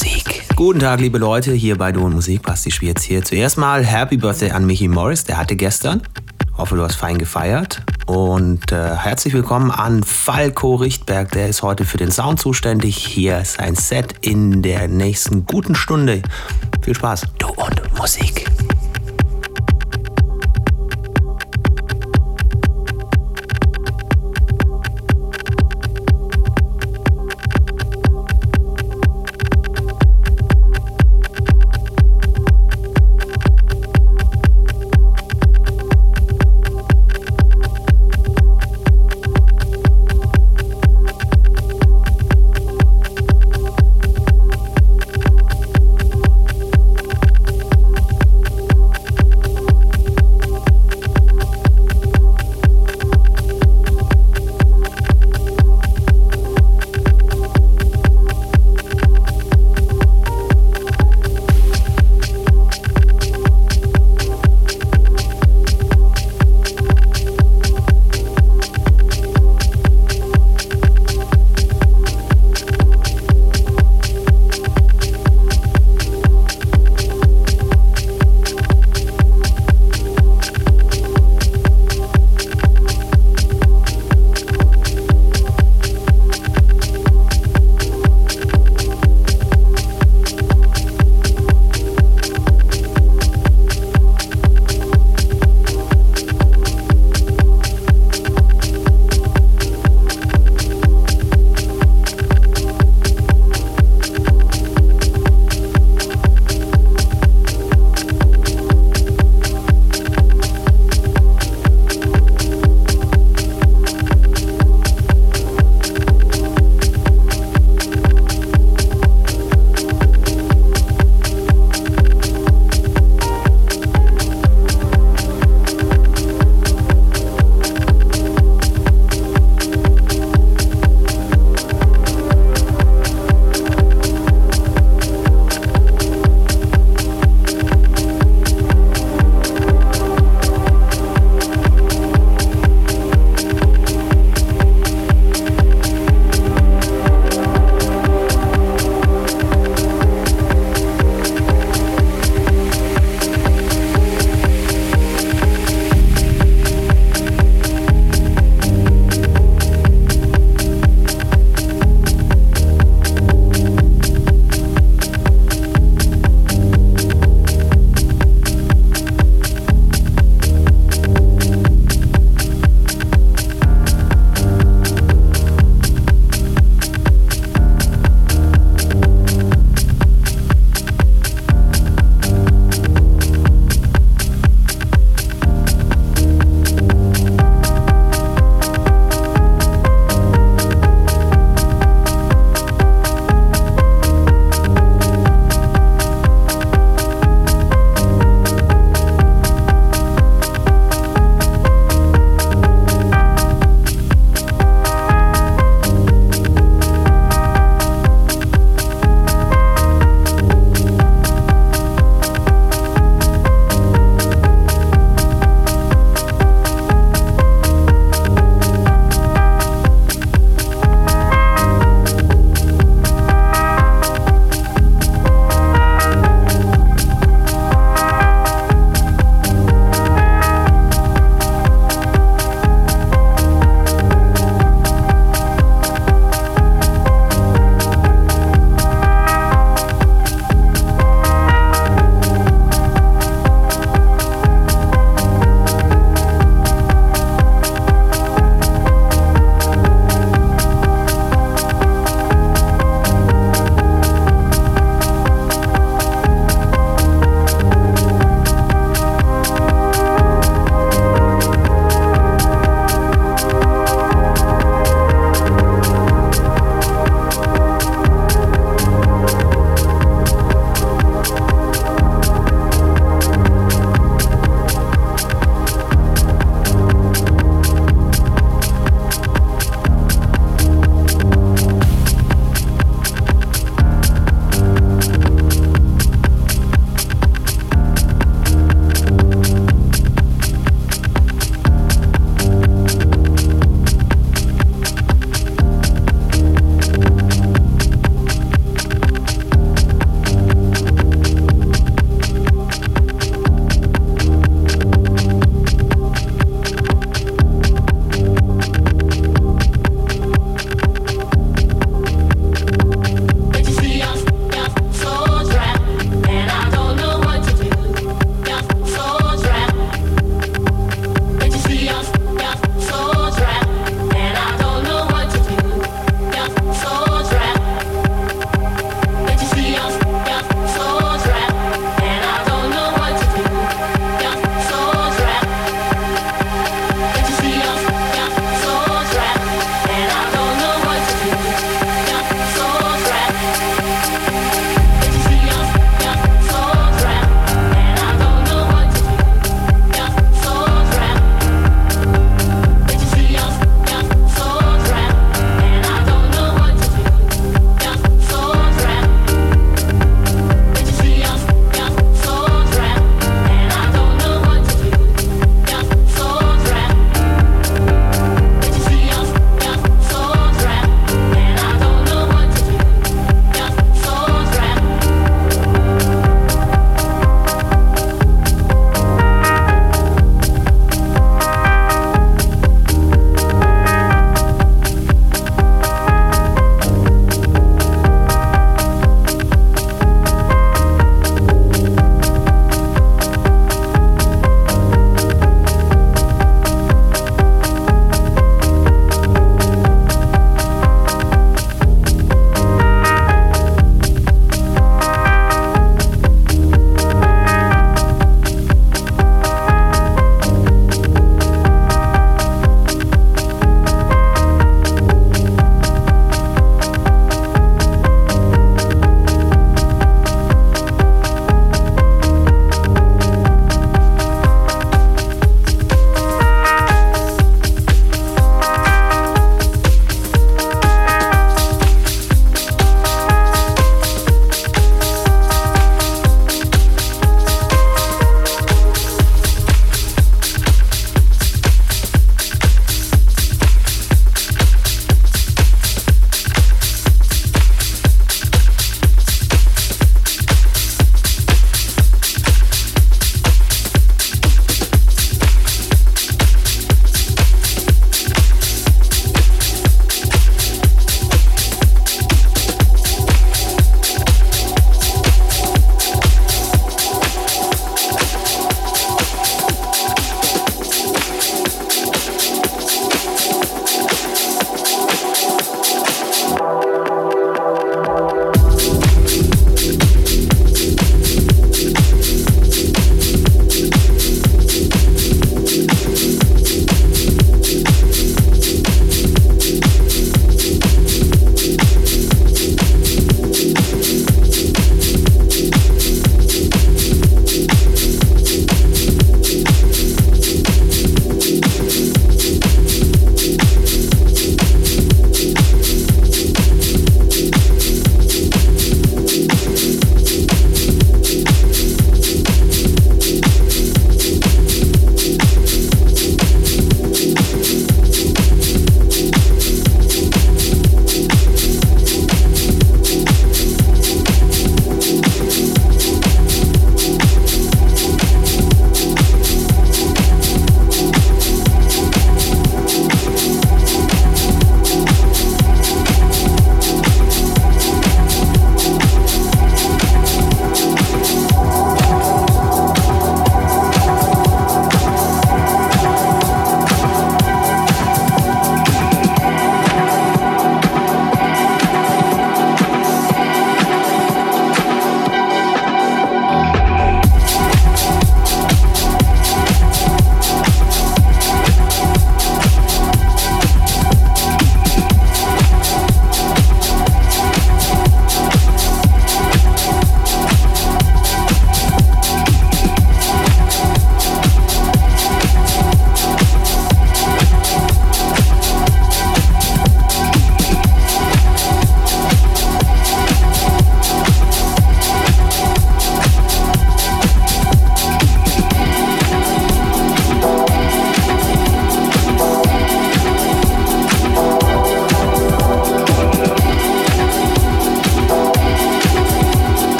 Musik. Guten Tag, liebe Leute, hier bei Du und Musik. Basti Schwierz hier. Zuerst mal Happy Birthday an Michi Morris, der hatte gestern. Hoffe, du hast fein gefeiert. Und äh, herzlich willkommen an Falco Richtberg, der ist heute für den Sound zuständig. Hier ist ein Set in der nächsten guten Stunde. Viel Spaß. Du und Musik.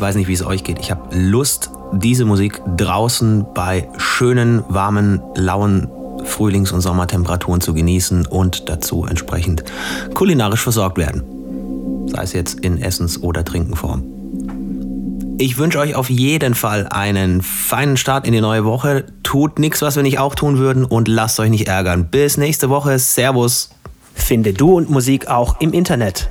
Ich weiß nicht, wie es euch geht. Ich habe Lust, diese Musik draußen bei schönen, warmen, lauen Frühlings- und Sommertemperaturen zu genießen und dazu entsprechend kulinarisch versorgt werden. Sei es jetzt in Essens- oder Trinkenform. Ich wünsche euch auf jeden Fall einen feinen Start in die neue Woche. Tut nichts, was wir nicht auch tun würden und lasst euch nicht ärgern. Bis nächste Woche. Servus. Finde Du und Musik auch im Internet.